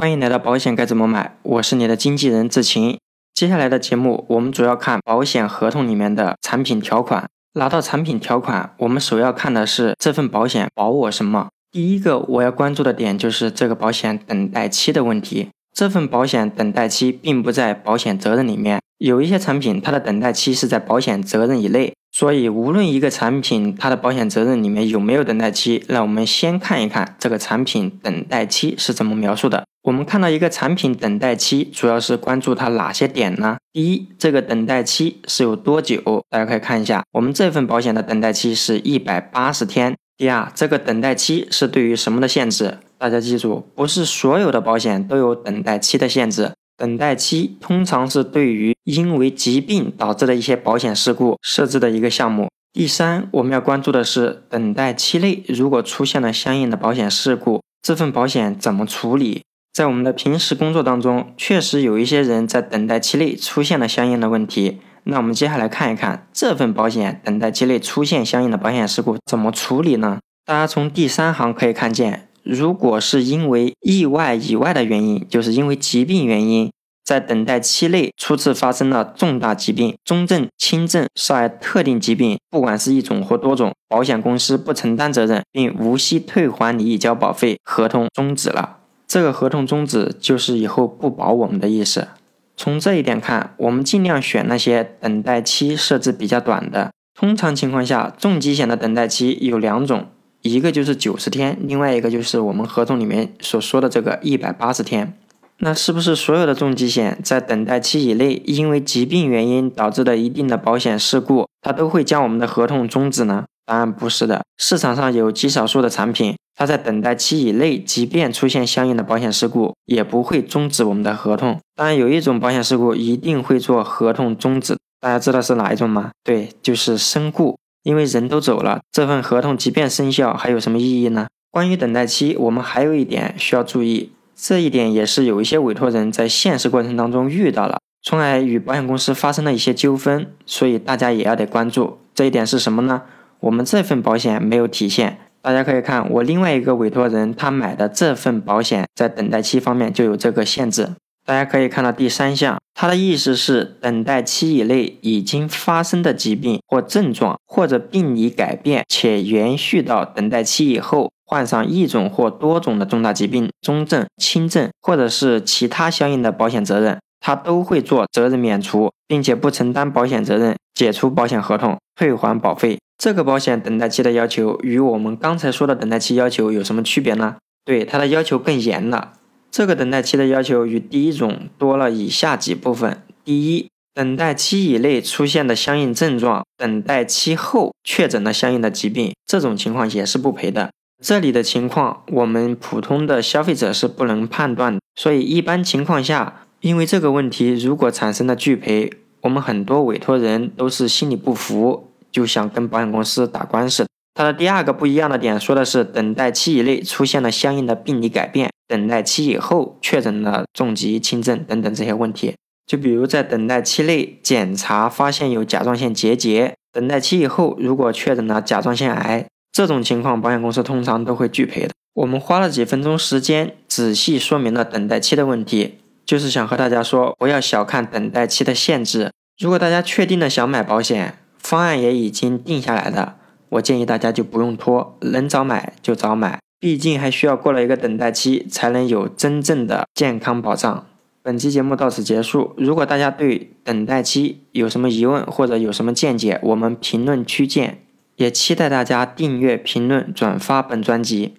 欢迎来到保险该怎么买，我是你的经纪人志晴。接下来的节目，我们主要看保险合同里面的产品条款。拿到产品条款，我们首要看的是这份保险保我什么。第一个我要关注的点就是这个保险等待期的问题。这份保险等待期并不在保险责任里面，有一些产品它的等待期是在保险责任以内。所以，无论一个产品它的保险责任里面有没有等待期，那我们先看一看这个产品等待期是怎么描述的。我们看到一个产品等待期，主要是关注它哪些点呢？第一，这个等待期是有多久？大家可以看一下，我们这份保险的等待期是一百八十天。第二，这个等待期是对于什么的限制？大家记住，不是所有的保险都有等待期的限制。等待期通常是对于因为疾病导致的一些保险事故设置的一个项目。第三，我们要关注的是等待期内如果出现了相应的保险事故，这份保险怎么处理？在我们的平时工作当中，确实有一些人在等待期内出现了相应的问题。那我们接下来看一看这份保险等待期内出现相应的保险事故怎么处理呢？大家从第三行可以看见。如果是因为意外以外的原因，就是因为疾病原因，在等待期内初次发生了重大疾病、中症、轻症，涉案特定疾病，不管是一种或多种，保险公司不承担责任，并无息退还你已交保费，合同终止了。这个合同终止就是以后不保我们的意思。从这一点看，我们尽量选那些等待期设置比较短的。通常情况下，重疾险的等待期有两种。一个就是九十天，另外一个就是我们合同里面所说的这个一百八十天。那是不是所有的重疾险在等待期以内，因为疾病原因导致的一定的保险事故，它都会将我们的合同终止呢？答案不是的。市场上有极少数的产品，它在等待期以内，即便出现相应的保险事故，也不会终止我们的合同。当然，有一种保险事故一定会做合同终止，大家知道是哪一种吗？对，就是身故。因为人都走了，这份合同即便生效，还有什么意义呢？关于等待期，我们还有一点需要注意，这一点也是有一些委托人在现实过程当中遇到了，从而与保险公司发生了一些纠纷，所以大家也要得关注这一点是什么呢？我们这份保险没有体现，大家可以看我另外一个委托人他买的这份保险，在等待期方面就有这个限制。大家可以看到第三项，它的意思是等待期以内已经发生的疾病或症状，或者病理改变且延续到等待期以后，患上一种或多种的重大疾病、中症、轻症，或者是其他相应的保险责任，它都会做责任免除，并且不承担保险责任，解除保险合同，退还保费。这个保险等待期的要求与我们刚才说的等待期要求有什么区别呢？对，它的要求更严了。这个等待期的要求与第一种多了以下几部分：第一，等待期以内出现的相应症状，等待期后确诊了相应的疾病，这种情况也是不赔的。这里的情况，我们普通的消费者是不能判断的，所以一般情况下，因为这个问题如果产生了拒赔，我们很多委托人都是心里不服，就想跟保险公司打官司。它的第二个不一样的点，说的是等待期以内出现了相应的病理改变，等待期以后确诊了重疾、轻症等等这些问题。就比如在等待期内检查发现有甲状腺结节，等待期以后如果确诊了甲状腺癌，这种情况保险公司通常都会拒赔的。我们花了几分钟时间仔细说明了等待期的问题，就是想和大家说，不要小看等待期的限制。如果大家确定了想买保险，方案也已经定下来的。我建议大家就不用拖，能早买就早买，毕竟还需要过了一个等待期，才能有真正的健康保障。本期节目到此结束。如果大家对等待期有什么疑问或者有什么见解，我们评论区见。也期待大家订阅、评论、转发本专辑。